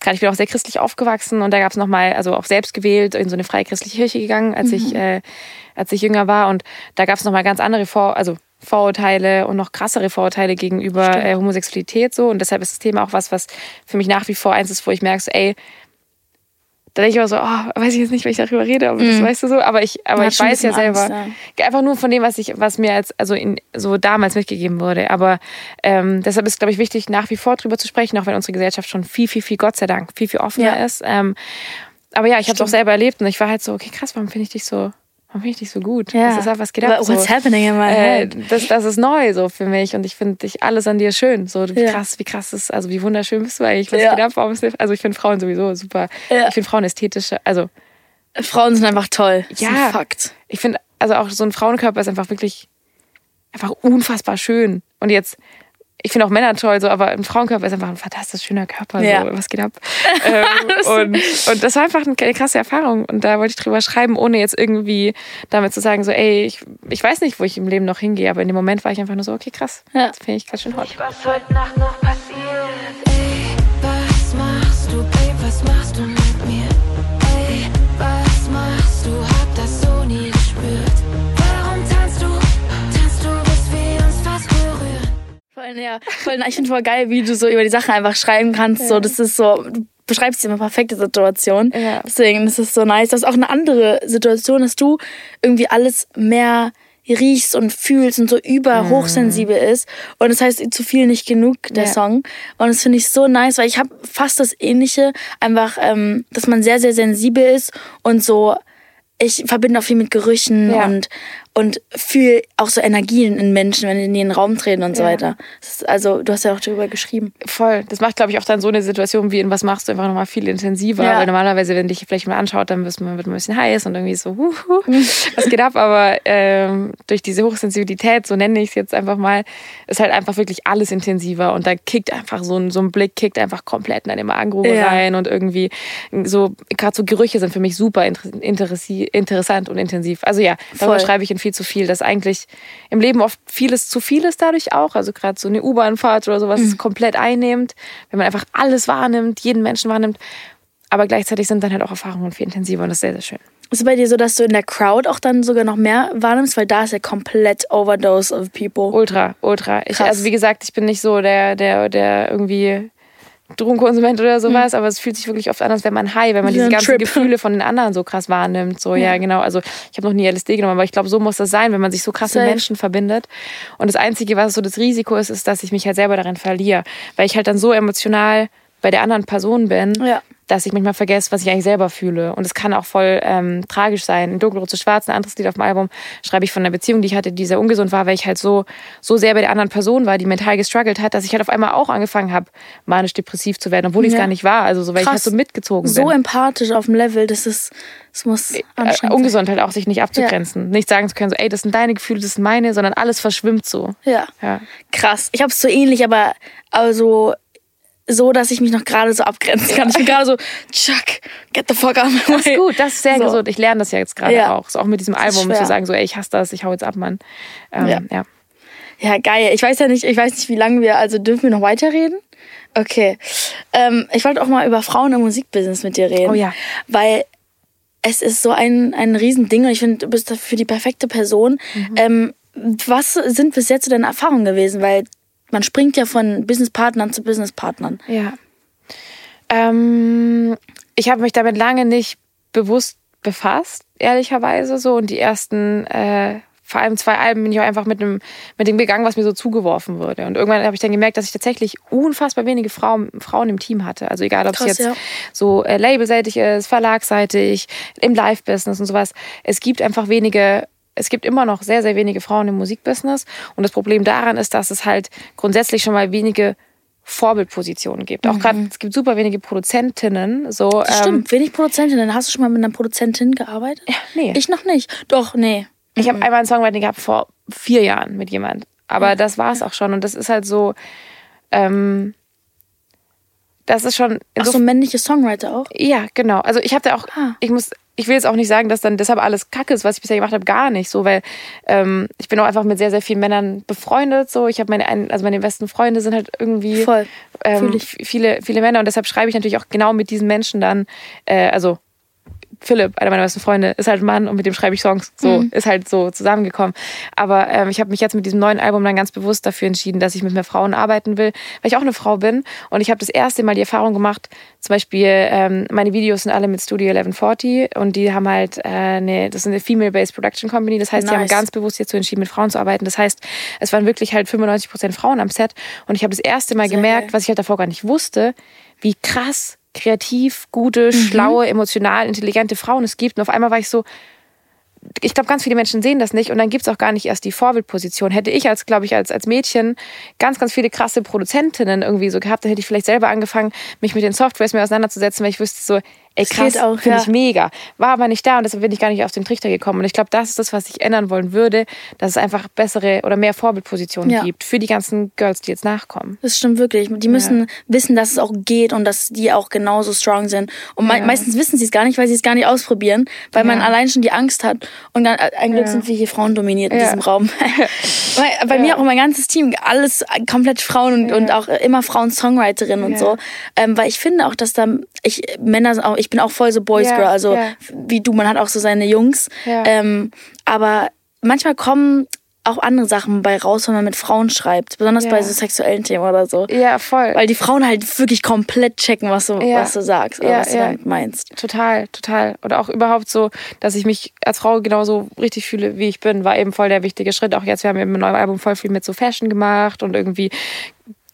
B: gerade ich bin auch sehr christlich aufgewachsen und da gab es nochmal, also auch selbst gewählt, in so eine freichristliche Kirche gegangen, als ich, äh, als ich jünger war. Und da gab es nochmal ganz andere Vor, also Vorurteile und noch krassere Vorurteile gegenüber äh, Homosexualität so. Und deshalb ist das Thema auch was, was für mich nach wie vor eins ist, wo ich merke, so, ey, da denke ich immer so, oh, weiß ich jetzt nicht, wenn ich darüber rede, aber das weißt du so, aber ich, aber ich weiß ja selber,
A: Angst,
B: einfach nur von dem, was ich, was mir als, also in, so damals mitgegeben wurde. Aber ähm, deshalb ist, glaube ich, wichtig, nach wie vor drüber zu sprechen, auch wenn unsere Gesellschaft schon viel, viel, viel, Gott sei Dank, viel, viel offener
A: Ja.
B: ist. Ähm, aber ja, ich habe es auch selber erlebt und ich war halt so, okay, krass, warum finde ich dich so, warum finde ich dich so gut?
A: Ja.
B: Das ist einfach, was geht ab?
A: What-
B: So,
A: What's happening in my
B: äh,
A: head?
B: das, das ist neu so für mich und ich finde dich alles an dir schön. So wie
A: Ja.
B: krass, wie krass ist, also wie wunderschön bist du eigentlich? Was
A: Ja.
B: geht ab? Warum ist, also ich finde Frauen sowieso super.
A: Ja.
B: Ich finde Frauen ästhetische, also
A: Frauen sind einfach toll. Das
B: Ja.
A: ein Fakt.
B: ich finde, also auch so ein Frauenkörper ist einfach wirklich einfach unfassbar schön. Und jetzt, ich finde auch Männer toll, so, aber ein Frauenkörper ist einfach ein fantastisch schöner Körper.
A: Ja.
B: So, was geht ab? ähm, und, und das war einfach eine krasse Erfahrung. Und da wollte ich drüber schreiben, ohne jetzt irgendwie damit zu sagen, so, ey, ich, ich weiß nicht, wo ich im Leben noch hingehe, aber in dem Moment war ich einfach nur so, okay, krass.
A: Ja.
B: Das finde ich ganz schön hot.
C: Was heute Nacht noch passiert?
A: Voll, ja, voll, ich finde voll geil, wie du so über die Sachen einfach schreiben kannst. So, das ist so, du beschreibst immer perfekte Situation.
B: Ja.
A: Deswegen ist es so nice. Das ist auch eine andere Situation, dass du irgendwie alles mehr riechst und fühlst und so über hochsensibel ist. Und das heißt zu viel nicht genug, der
B: Ja.
A: Song. Und das finde ich so nice, weil ich habe fast das Ähnliche. Einfach, ähm, dass man sehr, sehr sensibel ist und so ich verbinde auch viel mit Gerüchen
B: Ja.
A: und, und fühle auch so Energien in Menschen, wenn die in den Raum treten und so
B: Ja.
A: weiter. Also, du hast ja auch darüber geschrieben.
B: Voll. Das macht, glaube ich, auch dann so eine Situation wie in was machst du einfach nochmal viel intensiver.
A: Ja.
B: Weil normalerweise, wenn dich vielleicht mal anschaut, dann wird man, ein bisschen heiß und irgendwie so, huhu, was geht ab? Aber ähm, durch diese Hochsensibilität, so nenne ich es jetzt einfach mal, ist halt einfach wirklich alles intensiver. Und da kickt einfach so ein, so ein Blick, kickt einfach komplett in deine Magengrube
A: Ja.
B: rein und irgendwie so, gerade so Gerüche sind für mich super inter interessant und intensiv. Also ja, darüber
A: Voll.
B: schreibe ich in viel zu viel, dass eigentlich im Leben oft vieles zu viel ist dadurch auch. Also gerade so eine U-Bahn-Fahrt oder sowas ist komplett einnehmend, wenn man einfach alles wahrnimmt, jeden Menschen wahrnimmt. Aber gleichzeitig sind dann halt auch Erfahrungen viel intensiver und das ist sehr, sehr schön.
A: Ist es bei dir so, dass du in der Crowd auch dann sogar noch mehr wahrnimmst? Weil da ist ja komplett Overdose of people.
B: Ultra, ultra. Ich, also wie gesagt, ich bin nicht so der, der, der irgendwie Drogenkonsument oder sowas, aber es fühlt sich wirklich oft an, als wäre man high, wenn man diese ganzen
A: Trip.
B: Gefühle von den anderen so krass wahrnimmt. So, ja, genau. Also ich habe noch nie LSD genommen, aber ich glaube, so muss das sein, wenn man sich so krass mit. Menschen verbindet. Und das Einzige, was so das Risiko ist, ist, dass ich mich halt selber darin verliere. Weil ich halt dann so emotional bei der anderen Person bin,
A: Ja.
B: Dass ich manchmal vergesse, was ich eigentlich selber fühle. Und es kann auch voll ähm, tragisch sein. In Dunkelrot zu Schwarz, ein anderes Lied auf dem Album, schreibe ich von einer Beziehung, die ich hatte, die sehr ungesund war, weil ich halt so, so sehr bei der anderen Person war, die mental gestruggelt hat, dass ich halt auf einmal auch angefangen habe, manisch-depressiv zu werden, obwohl ich es
A: Ja.
B: gar nicht war. Also so, weil ich halt
A: Krass.
B: so mitgezogen
A: So
B: bin.
A: empathisch auf dem Level, das ist, das muss
B: Äh,
A: anstrengend
B: ungesund halt auch, sich nicht abzugrenzen. Nicht sagen zu können, so, ey, das sind deine Gefühle, das sind meine, sondern alles verschwimmt so.
A: Ja.
B: Ja.
A: Krass. Ich habe es so ähnlich, aber also so, dass ich mich noch gerade so abgrenzen kann. Ich bin gerade so, Chuck, get the fuck out of my
B: Das ist
A: way.
B: gut, das ist sehr
A: So.
B: gesund. Ich lerne das ja jetzt gerade
A: Ja.
B: auch. So auch mit diesem Album zu sagen, so, ey, ich hasse das, ich hau jetzt ab, Mann. Ähm,
A: Ja.
B: ja.
A: Ja, geil. Ich weiß ja nicht, ich weiß nicht, wie lange wir, also dürfen wir noch weiterreden? Okay. Ähm, ich wollte auch mal über Frauen im Musikbusiness mit dir reden.
B: Oh ja.
A: Weil es ist so ein, ein Riesending und ich finde, du bist dafür die perfekte Person.
B: Mhm.
A: Ähm, was sind bis jetzt so deine Erfahrungen gewesen? Weil man springt ja von Businesspartnern zu Businesspartnern.
B: Ja. Ähm, ich habe mich damit lange nicht bewusst befasst, ehrlicherweise so. Und die ersten, äh, vor allem zwei Alben bin ich auch einfach mit dem, mit dem gegangen, was mir so zugeworfen wurde. Und irgendwann habe ich dann gemerkt, dass ich tatsächlich unfassbar wenige Frauen, Frauen im Team hatte. Also egal, ob
A: Krass,
B: es jetzt
A: ja.
B: so äh, labelseitig ist, verlagsseitig, im Live-Business und sowas. Es gibt einfach wenige es gibt immer noch sehr, sehr wenige Frauen im Musikbusiness. Und das Problem daran ist, dass es halt grundsätzlich schon mal wenige Vorbildpositionen gibt. Auch gerade, es gibt super wenige Produzentinnen. So,
A: Mhm. Das
B: ähm,
A: stimmt. Wenig Produzentinnen. Hast du schon mal mit einer Produzentin gearbeitet? Ja,
B: nee.
A: Ich noch nicht. Doch, nee.
B: Ich habe einmal ein Songwriting gehabt vor vier Jahren mit jemand. Aber das war es auch schon. Und das ist halt so, ähm, das ist schon
A: Ach so, männliche Songwriter auch?
B: Ja, genau. Also ich habe da auch,
A: Ah.
B: ich muss, ich will jetzt auch nicht sagen, dass dann deshalb alles Kacke ist, was ich bisher gemacht habe, gar nicht so, weil ähm, ich bin auch einfach mit sehr, sehr vielen Männern befreundet. So, ich habe meine, ein- also meine besten Freunde sind halt irgendwie
A: Voll.
B: ähm, viele, viele Männer und deshalb schreibe ich natürlich auch genau mit diesen Menschen dann, äh, also Philipp, einer meiner besten Freunde, ist halt ein Mann und mit dem schreibe ich Songs. So,
A: Mhm.
B: ist halt so zusammengekommen. Aber ähm, ich habe mich jetzt mit diesem neuen Album dann ganz bewusst dafür entschieden, dass ich mit mehr Frauen arbeiten will, weil ich auch eine Frau bin. Und ich habe das erste Mal die Erfahrung gemacht, zum Beispiel, ähm, meine Videos sind alle mit Studio 1140 und die haben halt äh, eine, das ist eine Female-Based Production Company. Das heißt, die haben
A: Nice.
B: ganz bewusst so entschieden, mit Frauen zu arbeiten. Das heißt, es waren wirklich halt 95% Frauen am Set. Und ich habe das erste Mal
A: Sehr
B: gemerkt,
A: geil.
B: was ich halt davor gar nicht wusste, wie krass kreativ,
A: Mhm.
B: gute, schlaue, emotional, intelligente Frauen es gibt. Und auf einmal war ich so, ich glaube, ganz viele Menschen sehen das nicht und dann gibt's auch gar nicht erst die Vorbildposition. Hätte ich als, glaube ich, als, als Mädchen ganz, ganz viele krasse Produzentinnen irgendwie so gehabt, dann hätte ich vielleicht selber angefangen, mich mit den Softwares mehr auseinanderzusetzen, weil ich wüsste so, ey krass, finde
A: ja.
B: ich mega. War aber nicht da und deshalb bin ich gar nicht auf den Trichter gekommen. Und ich glaube, das ist das, was ich ändern wollen würde, dass es einfach bessere oder mehr Vorbildpositionen
A: Ja.
B: gibt für die ganzen Girls, die jetzt nachkommen.
A: Das stimmt wirklich. Die müssen wissen, dass es auch geht und dass die auch genauso strong sind. Und
B: Ja.
A: meistens wissen sie es gar nicht, weil sie es gar nicht ausprobieren, weil man
B: Ja.
A: allein schon die Angst hat. Und dann, äh, ein Glück sind wir hier Frauen dominiert in
B: Ja.
A: diesem Raum. Weil bei mir auch mein ganzes Team, alles komplett Frauen und, und auch immer Frauen Songwriterinnen und
B: Ja.
A: so. Ähm, weil ich finde auch, dass da ich Männer sind auch, ich bin auch voll so Boys Girl, also wie du, man hat auch so seine Jungs. Ähm, aber manchmal kommen auch andere Sachen bei raus, wenn man mit Frauen schreibt, besonders
B: Ja.
A: bei so sexuellen Themen oder so.
B: Ja, voll.
A: Weil die Frauen halt wirklich komplett checken, was du,
B: Ja.
A: was du sagst oder
B: Ja,
A: was du damit meinst.
B: Total, total. Oder auch überhaupt so, dass ich mich als Frau genauso richtig fühle, wie ich bin, war eben voll der wichtige Schritt. Auch jetzt, wir haben eben im neuen Album voll viel mit so Fashion gemacht und irgendwie,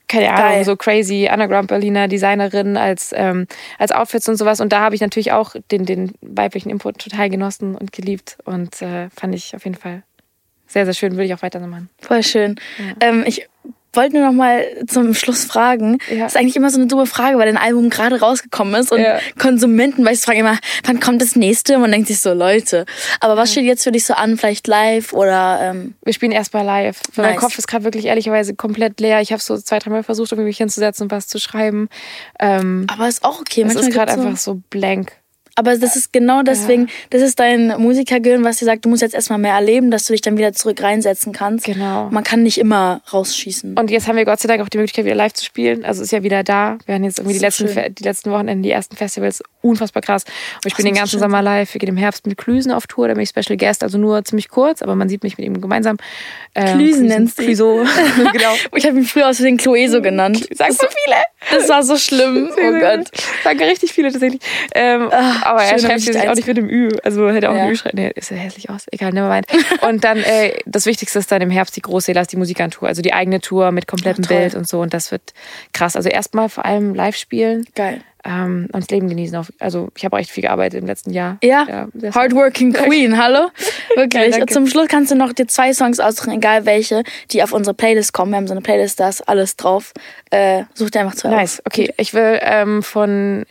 B: keine Ahnung,
A: Geil.
B: so crazy Underground Berliner Designerin als, ähm, als Outfits und sowas. Und da habe ich natürlich auch den, den weiblichen Input total genossen und geliebt und äh, fand ich auf jeden Fall sehr, sehr schön. Würde ich auch weiter so machen.
A: Voll schön. Ähm, ich wollte nur noch mal zum Schluss fragen.
B: Ja.
A: Das ist eigentlich immer so eine dumme Frage, weil dein Album gerade rausgekommen ist und
B: Ja.
A: Konsumenten, weißt du, fragen immer, wann kommt das nächste? Und man denkt sich so, Leute. Aber was steht jetzt für dich so an? Vielleicht live oder ähm,
B: Wir spielen erstmal live. Weil Mein
A: Nice.
B: Kopf ist gerade wirklich ehrlicherweise komplett leer. Ich habe so zwei, dreimal versucht, irgendwie mich hinzusetzen und was zu schreiben. Ähm,
A: aber ist auch okay.
B: es
A: Manchmal
B: ist gerade einfach so blank.
A: Aber das ist genau deswegen, das ist dein Musikergehirn, was dir sagt, du musst jetzt erstmal mehr erleben, dass du dich dann wieder zurück reinsetzen kannst.
B: Genau.
A: Man kann nicht immer rausschießen.
B: Und jetzt haben wir Gott sei Dank auch die Möglichkeit, wieder live zu spielen. Also ist ja wieder da. Wir haben jetzt irgendwie die letzten,
A: schön.
B: Die letzten Wochenenden, die ersten Festivals, unfassbar krass. Und ich
A: Ach,
B: bin den ganzen Sommer live. Wir gehen im Herbst mit Klüsen auf Tour, da bin ich Special Guest, also nur ziemlich kurz, aber man sieht mich mit ihm gemeinsam. Ähm,
A: Klüsen nennst du.
B: Klüso. genau.
A: ich habe ihn früher aus den Chloe genannt.
B: Sag so viele.
A: Das war so schlimm. Oh Gott.
B: Sagen richtig viele tatsächlich. Ähm,
A: Ach,
B: aber er schreibt sich auch nicht mit dem Ü. Also hätte auch
A: Ja.
B: ein Ü schreiben. Nee, ist ja hässlich aus. Egal, never mind. Und dann, äh, das Wichtigste ist dann im Herbst die große Elas, die Musikantour. Also die eigene Tour mit komplettem
A: Ach.
B: Bild und so. Und das wird krass. Also erstmal vor allem live spielen
A: Geil.
B: Ähm, das Leben genießen. Also ich habe auch echt viel gearbeitet im letzten Jahr.
A: Ja,
B: sehr-
A: Hardworking Queen, hallo? Wirklich.
B: danke.
A: Zum Schluss kannst du noch dir zwei Songs aussuchen, egal welche, die auf unsere Playlist kommen. Wir haben so eine Playlist, da ist alles drauf. Äh, such dir einfach zwei
B: Nice.
A: aus.
B: Okay, ich will ähm, von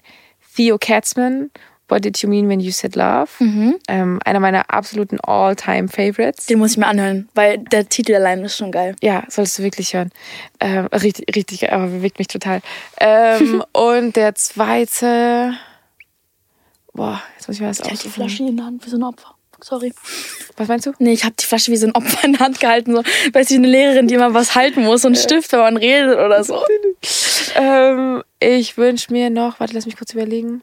B: Theo Katzman, What Did You Mean When You Said Love?
A: Mhm.
B: Ähm, einer meiner absoluten All-Time-Favorites.
A: Den muss ich mir anhören, weil der Titel allein ist schon geil.
B: Ja, solltest du wirklich hören. Ähm, richtig, richtig, aber bewegt mich total. Ähm, und der zweite. Boah, jetzt muss ich mal das
A: Ich halte die. Flasche in der Hand wie so ein Opfer. Sorry.
B: Was meinst du?
A: Nee, ich habe die Flasche wie so ein Opfer in der Hand gehalten. So. Weißt du, wie eine Lehrerin, die immer was halten muss, so ein Stift, wenn man redet oder so.
B: Ähm, ich wünsche mir noch, warte, lass mich kurz überlegen.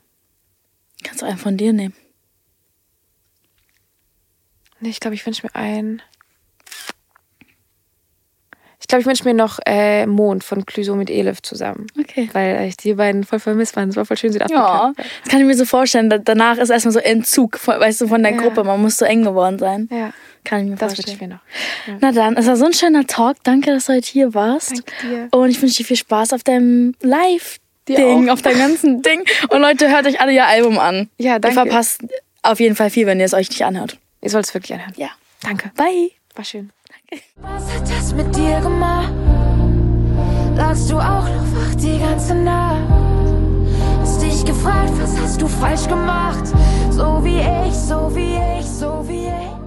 A: Kannst du einen von dir nehmen.
B: Nee, ich glaube, ich wünsche mir einen. Ich glaube, ich wünsche mir noch äh, Mond von Clüso mit Elif zusammen.
A: Okay.
B: Weil ich die beiden voll vermisst waren. Es war voll schön Südafrika.
A: Ja, das kann ich mir so vorstellen. Da- Danach ist erstmal so Entzug, von, weißt du, von der
B: Ja.
A: Gruppe. Man muss so eng geworden sein.
B: Ja,
A: Kann ich mir
B: das wünsche
A: vorstellen.
B: ich mir noch.
A: Na dann, es war so ein schöner Talk. Danke, dass du heute hier warst.
B: Danke dir.
A: Und ich wünsche dir viel Spaß auf deinem
B: Dir auch.
A: auf deinem ganzen Ding. Und Leute, hört euch alle ihr Album an.
B: Ja,
A: Ihr
B: danke.
A: verpasst auf jeden Fall viel, wenn ihr es euch nicht anhört.
B: Ihr sollt es wirklich anhören.
A: Ja.
B: Danke.
A: Bye.
B: War schön.
C: Was hat das mit dir gemacht? Lagst du auch noch wach die ganze Nacht? Hast dich gefragt, was hast du falsch gemacht? So wie ich, so wie ich, so wie ich.